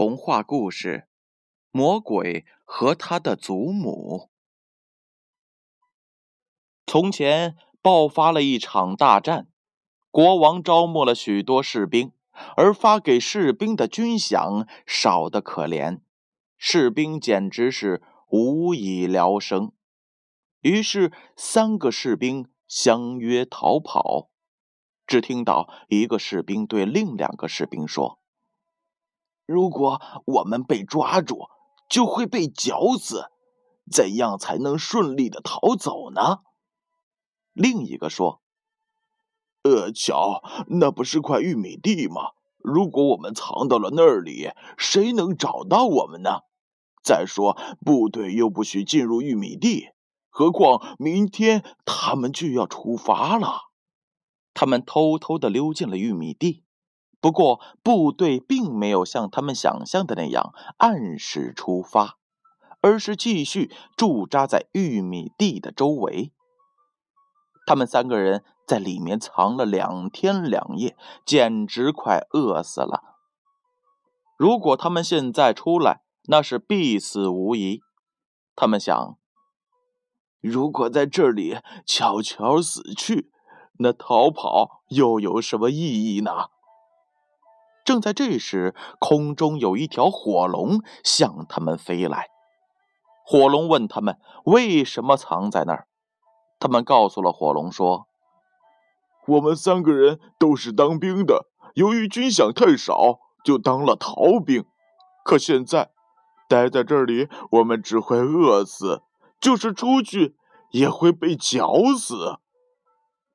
童话故事《魔鬼和他的祖母》。从前爆发了一场大战，国王招募了许多士兵，而发给士兵的军饷少得可怜，士兵简直是无以疗生。于是，三个士兵相约逃跑。只听到一个士兵对另两个士兵说。如果我们被抓住，就会被绞死。怎样才能顺利的逃走呢？另一个说：“呃，瞧，那不是块玉米地吗？如果我们藏到了那里，谁能找到我们呢？再说，部队又不许进入玉米地，何况明天他们就要出发了。”他们偷偷的溜进了玉米地。不过，部队并没有像他们想象的那样按时出发，而是继续驻扎在玉米地的周围。他们三个人在里面藏了两天两夜，简直快饿死了。如果他们现在出来，那是必死无疑。他们想，如果在这里悄悄死去，那逃跑又有什么意义呢？正在这时，空中有一条火龙向他们飞来。火龙问他们为什么藏在那儿。他们告诉了火龙说：“我们三个人都是当兵的，由于军饷太少，就当了逃兵。可现在待在这里，我们只会饿死；就是出去，也会被绞死。”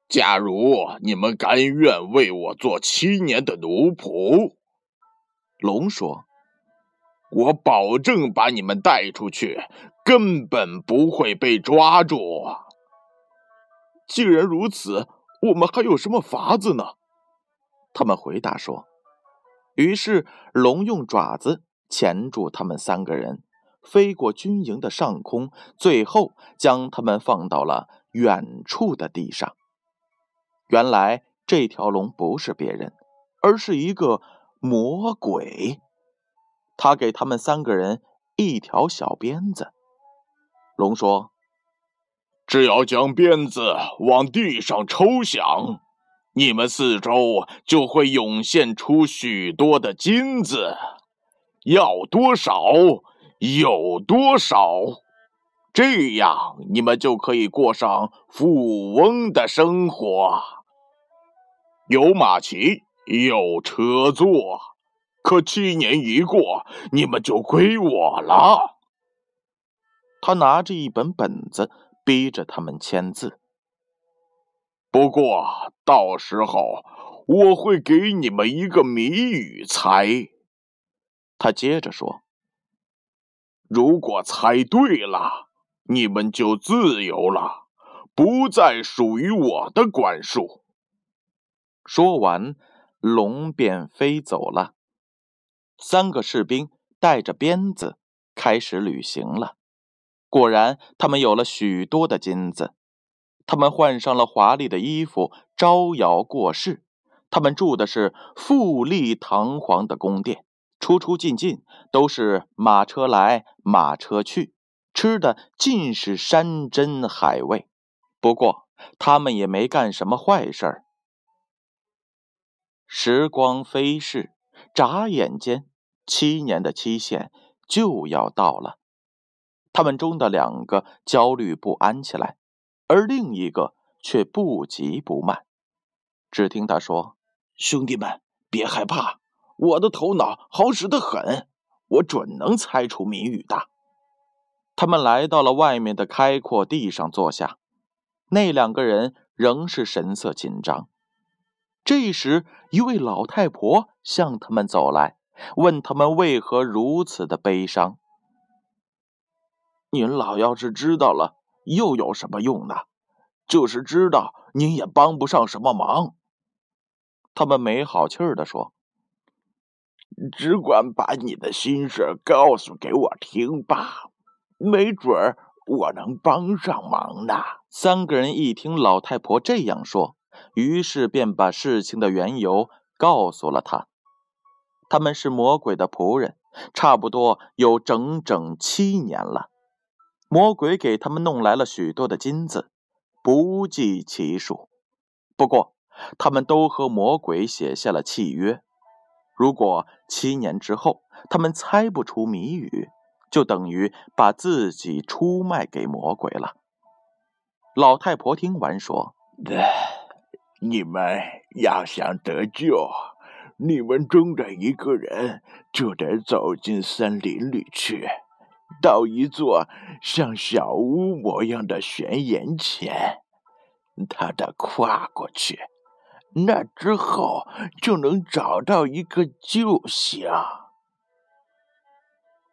假如你们甘愿为我做七年的奴仆，龙说：“我保证把你们带出去，根本不会被抓住。”既然如此，我们还有什么法子呢？他们回答说。于是龙用爪子钳住他们三个人，飞过军营的上空，最后将他们放到了远处的地上。原来这条龙不是别人，而是一个魔鬼。他给他们三个人一条小鞭子。龙说：“只要将鞭子往地上抽响，你们四周就会涌现出许多的金子，要多少有多少。这样你们就可以过上富翁的生活。”有马骑，有车坐，可七年一过，你们就归我了。他拿着一本本子，逼着他们签字。不过到时候我会给你们一个谜语猜。他接着说：“如果猜对了，你们就自由了，不再属于我的管束。”说完，龙便飞走了。三个士兵带着鞭子开始旅行了。果然，他们有了许多的金子。他们换上了华丽的衣服，招摇过市。他们住的是富丽堂皇的宫殿，出出进进都是马车来马车去，吃的尽是山珍海味。不过，他们也没干什么坏事儿。时光飞逝，眨眼间，七年的期限就要到了。他们中的两个焦虑不安起来，而另一个却不急不慢。只听他说：“兄弟们，别害怕，我的头脑好使得很，我准能猜出谜语的。”他们来到了外面的开阔地上坐下，那两个人仍是神色紧张。这时，一位老太婆向他们走来，问他们为何如此的悲伤。您老要是知道了，又有什么用呢？就是知道，您也帮不上什么忙。他们没好气儿的说：“只管把你的心事告诉给我听吧，没准儿我能帮上忙呢。”三个人一听老太婆这样说。于是便把事情的缘由告诉了他。他们是魔鬼的仆人，差不多有整整七年了。魔鬼给他们弄来了许多的金子，不计其数。不过，他们都和魔鬼写下了契约：如果七年之后他们猜不出谜语，就等于把自己出卖给魔鬼了。老太婆听完说：“你们要想得救，你们中的一个人就得走进森林里去，到一座像小屋模样的悬崖前，他得跨过去，那之后就能找到一个救星。”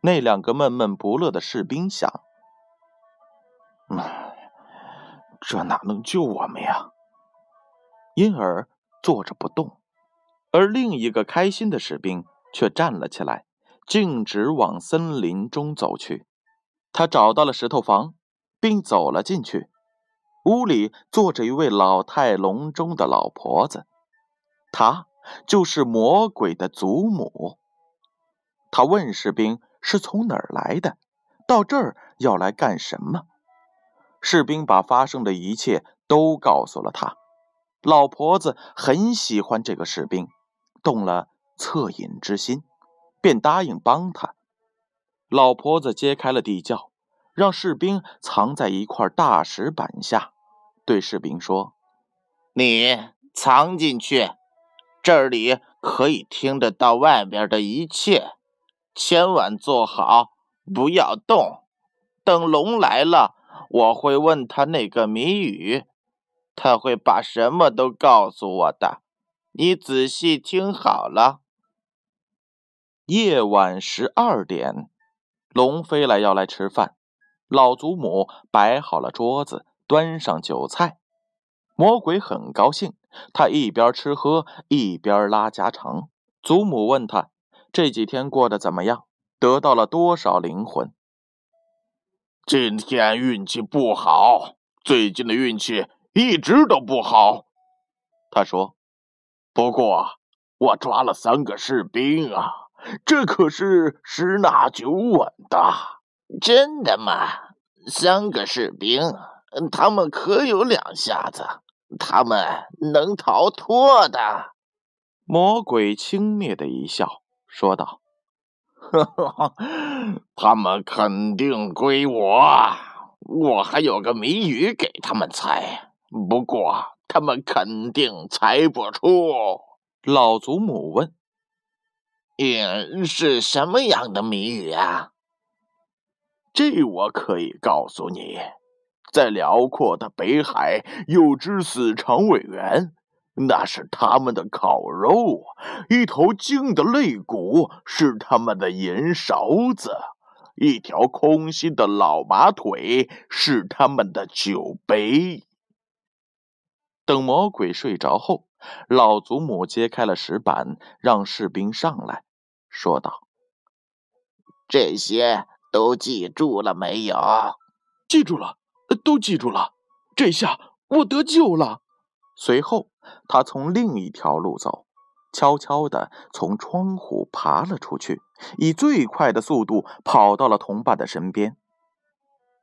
那两个闷闷不乐的士兵想：“。”这哪能救我们呀？因而坐着不动，而另一个开心的士兵却站了起来，径直往森林中走去。他找到了石头房，并走了进去。屋里坐着一位老态龙钟的老婆子，她就是魔鬼的祖母。他问士兵是从哪儿来的，到这儿要来干什么？士兵把发生的一切都告诉了他。老婆子很喜欢这个士兵，动了恻隐之心，便答应帮他。老婆子揭开了地窖，让士兵藏在一块大石板下，对士兵说：“你藏进去，这里可以听得到外边的一切，千万坐好，不要动。等龙来了。”我会问他那个谜语，他会把什么都告诉我的。你仔细听好了。夜晚十二点，龙飞来要来吃饭，老祖母摆好了桌子，端上酒菜。魔鬼很高兴，他一边吃喝一边拉家常。祖母问他这几天过得怎么样，得到了多少灵魂。今天运气不好，最近的运气一直都不好。他说：“不过我抓了三个士兵啊，这可是十拿九稳的。”真的吗？三个士兵，他们可有两下子，他们能逃脱的。魔鬼轻蔑的一笑，说道。哈哈，他们肯定归我。我还有个谜语给他们猜，不过他们肯定猜不出。老祖母问：“嗯，是什么样的谜语啊？”这我可以告诉你，在辽阔的北海有只死长尾猿。那是他们的烤肉，一头鲸的肋骨是他们的银勺子，一条空心的老马腿是他们的酒杯。等魔鬼睡着后，老祖母揭开了石板，让士兵上来，说道：“这些都记住了没有？记住了，都记住了。这下我得救了。”随后。他从另一条路走，悄悄地从窗户爬了出去，以最快的速度跑到了同伴的身边。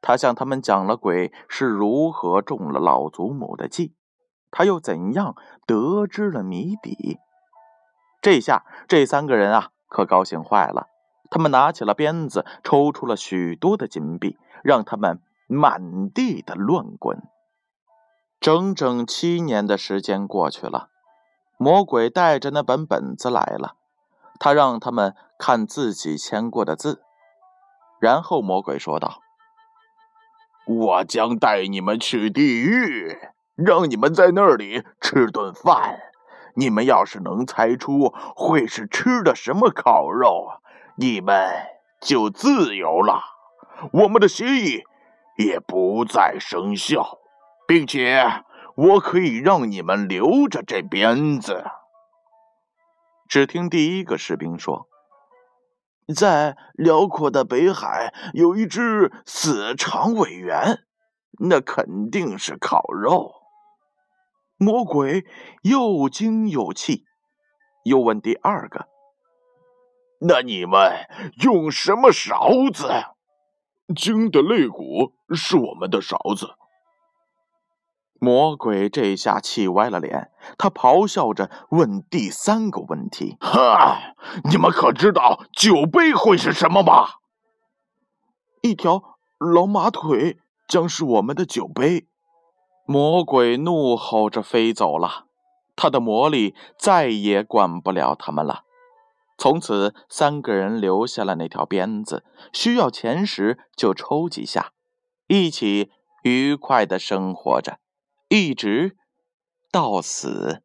他向他们讲了鬼是如何中了老祖母的计，他又怎样得知了谜底。这下这三个人啊，可高兴坏了。他们拿起了鞭子，抽出了许多的金币，让他们满地的乱滚。整整七年的时间过去了，魔鬼带着那本本子来了，他让他们看自己签过的字，然后魔鬼说道：“我将带你们去地狱，让你们在那里吃顿饭。你们要是能猜出会是吃的什么烤肉，你们就自由了，我们的协议也不再生效。”并且我可以让你们留着这鞭子。只听第一个士兵说：“在辽阔的北海有一只死长尾猿，那肯定是烤肉。”魔鬼又惊又气，又问第二个：“那你们用什么勺子？鲸的肋骨是我们的勺子。魔鬼这下气歪了脸，他咆哮着问第三个问题：“哈，你们可知道酒杯会是什么吗？”一条老马腿将是我们的酒杯。魔鬼怒吼着飞走了，他的魔力再也管不了他们了。从此，三个人留下了那条鞭子，需要钱时就抽几下，一起愉快的生活着，一直到死。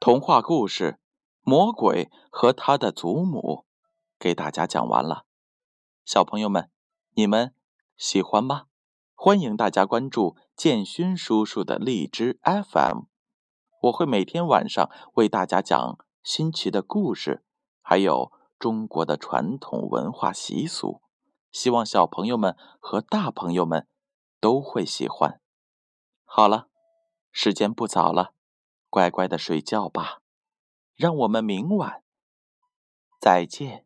童话故事《魔鬼和他的祖母》给大家讲完了，小朋友们，你们。喜欢吗？欢迎大家关注建勋叔叔的荔枝 FM，我会每天晚上为大家讲新奇的故事，还有中国的传统文化习俗，希望小朋友们和大朋友们都会喜欢。好了，时间不早了，乖乖的睡觉吧，让我们明晚再见。